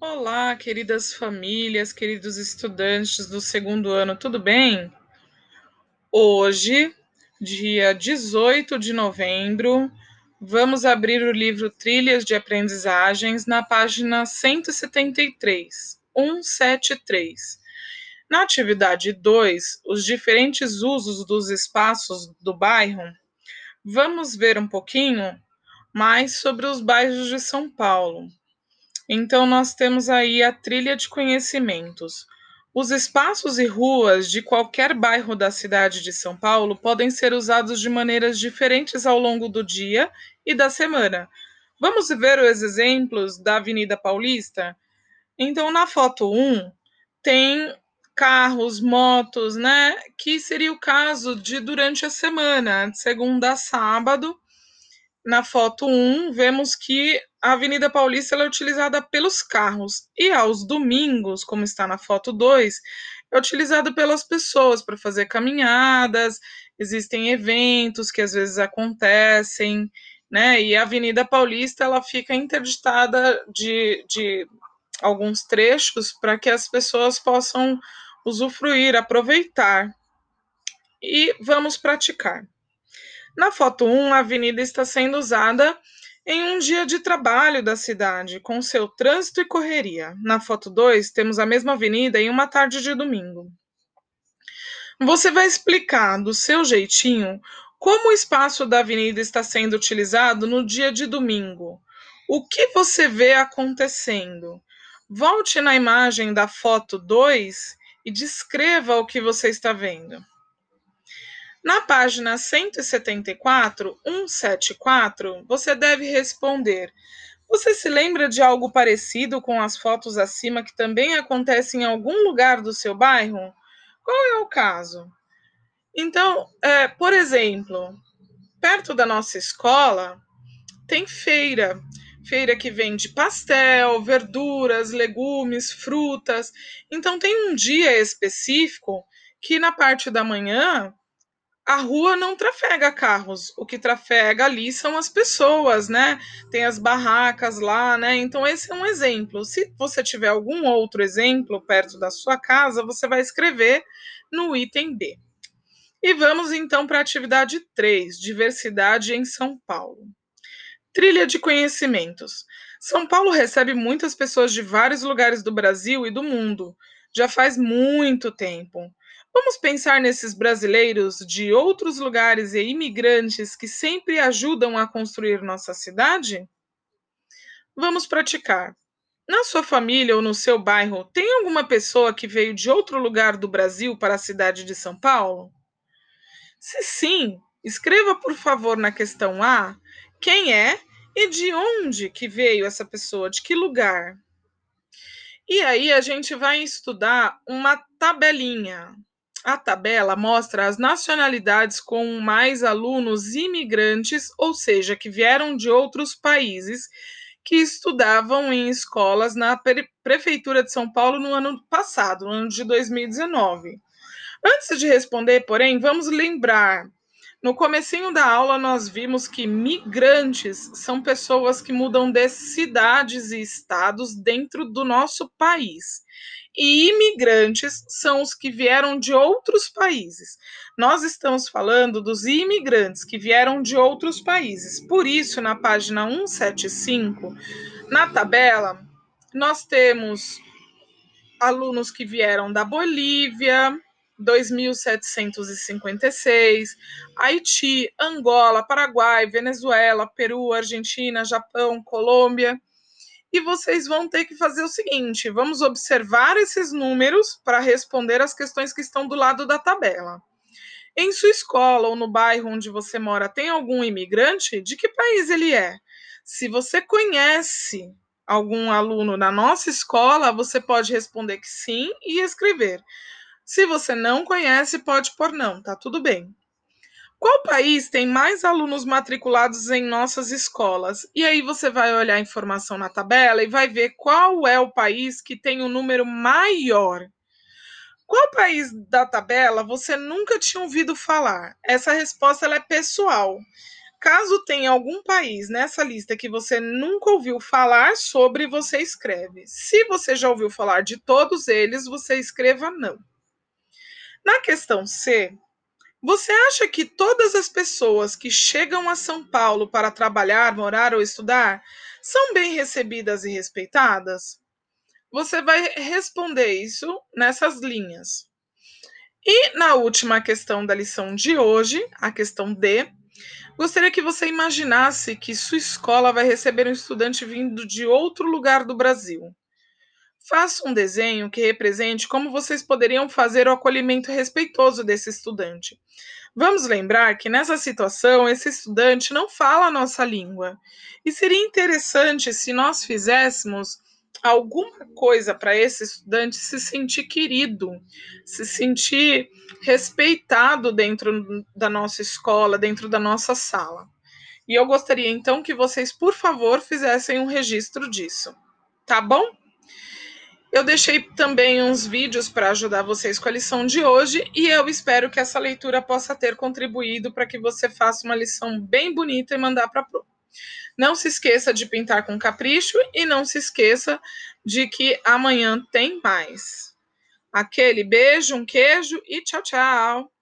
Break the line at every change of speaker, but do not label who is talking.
Olá, queridas famílias, queridos estudantes do segundo ano, tudo bem? Hoje, dia 18 de novembro, vamos abrir o livro Trilhas de Aprendizagens na página 173, 173. Na atividade 2, os diferentes usos dos espaços do bairro, vamos ver um pouquinho mais sobre os bairros de São Paulo. Então, nós temos aí a trilha de conhecimentos. Os espaços e ruas de qualquer bairro da cidade de São Paulo podem ser usados de maneiras diferentes ao longo do dia e da semana. Vamos ver os exemplos da Avenida Paulista? Então, na foto 1, tem carros, motos, né? Que seria o caso de durante a semana, de segunda a sábado. Na foto 1, vemos que a Avenida Paulista é utilizada pelos carros e aos domingos, como está na foto 2, é utilizada pelas pessoas para fazer caminhadas, existem eventos que às vezes acontecem, né? E a Avenida Paulista ela fica interditada de, de alguns trechos para que as pessoas possam usufruir, aproveitar. E vamos praticar. Na foto 1, a avenida está sendo usada em um dia de trabalho da cidade, com seu trânsito e correria. Na foto 2, temos a mesma avenida em uma tarde de domingo. Você vai explicar do seu jeitinho como o espaço da avenida está sendo utilizado no dia de domingo. O que você vê acontecendo? Volte na imagem da foto 2 e descreva o que você está vendo. Na página 174, 174, você deve responder: Você se lembra de algo parecido com as fotos acima que também acontece em algum lugar do seu bairro? Qual é o caso? Então, é, por exemplo, perto da nossa escola tem feira. Feira que vende pastel, verduras, legumes, frutas. Então, tem um dia específico que na parte da manhã a rua não trafega carros, o que trafega ali são as pessoas, né? Tem as barracas lá, né? Então, esse é um exemplo. Se você tiver algum outro exemplo perto da sua casa, você vai escrever no item B. E vamos então para a atividade 3, diversidade em São Paulo. Trilha de conhecimentos. São Paulo recebe muitas pessoas de vários lugares do Brasil e do mundo. Já faz muito tempo. Vamos pensar nesses brasileiros de outros lugares e imigrantes que sempre ajudam a construir nossa cidade? Vamos praticar. Na sua família ou no seu bairro, tem alguma pessoa que veio de outro lugar do Brasil para a cidade de São Paulo? Se sim, escreva por favor na questão A quem é e de onde que veio essa pessoa, de que lugar. E aí a gente vai estudar uma tabelinha. A tabela mostra as nacionalidades com mais alunos imigrantes, ou seja, que vieram de outros países, que estudavam em escolas na Prefeitura de São Paulo no ano passado, no ano de 2019. Antes de responder, porém, vamos lembrar no comecinho da aula nós vimos que migrantes são pessoas que mudam de cidades e estados dentro do nosso país. E imigrantes são os que vieram de outros países. Nós estamos falando dos imigrantes que vieram de outros países. Por isso, na página 175, na tabela, nós temos alunos que vieram da Bolívia, 2.756, Haiti, Angola, Paraguai, Venezuela, Peru, Argentina, Japão, Colômbia. E vocês vão ter que fazer o seguinte: vamos observar esses números para responder as questões que estão do lado da tabela. Em sua escola ou no bairro onde você mora, tem algum imigrante? De que país ele é? Se você conhece algum aluno na nossa escola, você pode responder que sim e escrever. Se você não conhece, pode pôr não, tá tudo bem. Qual país tem mais alunos matriculados em nossas escolas? E aí você vai olhar a informação na tabela e vai ver qual é o país que tem o um número maior. Qual país da tabela você nunca tinha ouvido falar? Essa resposta é pessoal. Caso tenha algum país nessa lista que você nunca ouviu falar sobre, você escreve. Se você já ouviu falar de todos eles, você escreva não. Na questão C, você acha que todas as pessoas que chegam a São Paulo para trabalhar, morar ou estudar são bem recebidas e respeitadas? Você vai responder isso nessas linhas. E na última questão da lição de hoje, a questão D, gostaria que você imaginasse que sua escola vai receber um estudante vindo de outro lugar do Brasil. Faça um desenho que represente como vocês poderiam fazer o acolhimento respeitoso desse estudante. Vamos lembrar que nessa situação esse estudante não fala a nossa língua. E seria interessante se nós fizéssemos alguma coisa para esse estudante se sentir querido, se sentir respeitado dentro da nossa escola, dentro da nossa sala. E eu gostaria então que vocês, por favor, fizessem um registro disso. Tá bom? Eu deixei também uns vídeos para ajudar vocês com a lição de hoje e eu espero que essa leitura possa ter contribuído para que você faça uma lição bem bonita e mandar para a. Não se esqueça de pintar com capricho e não se esqueça de que amanhã tem mais. Aquele beijo, um queijo e tchau, tchau.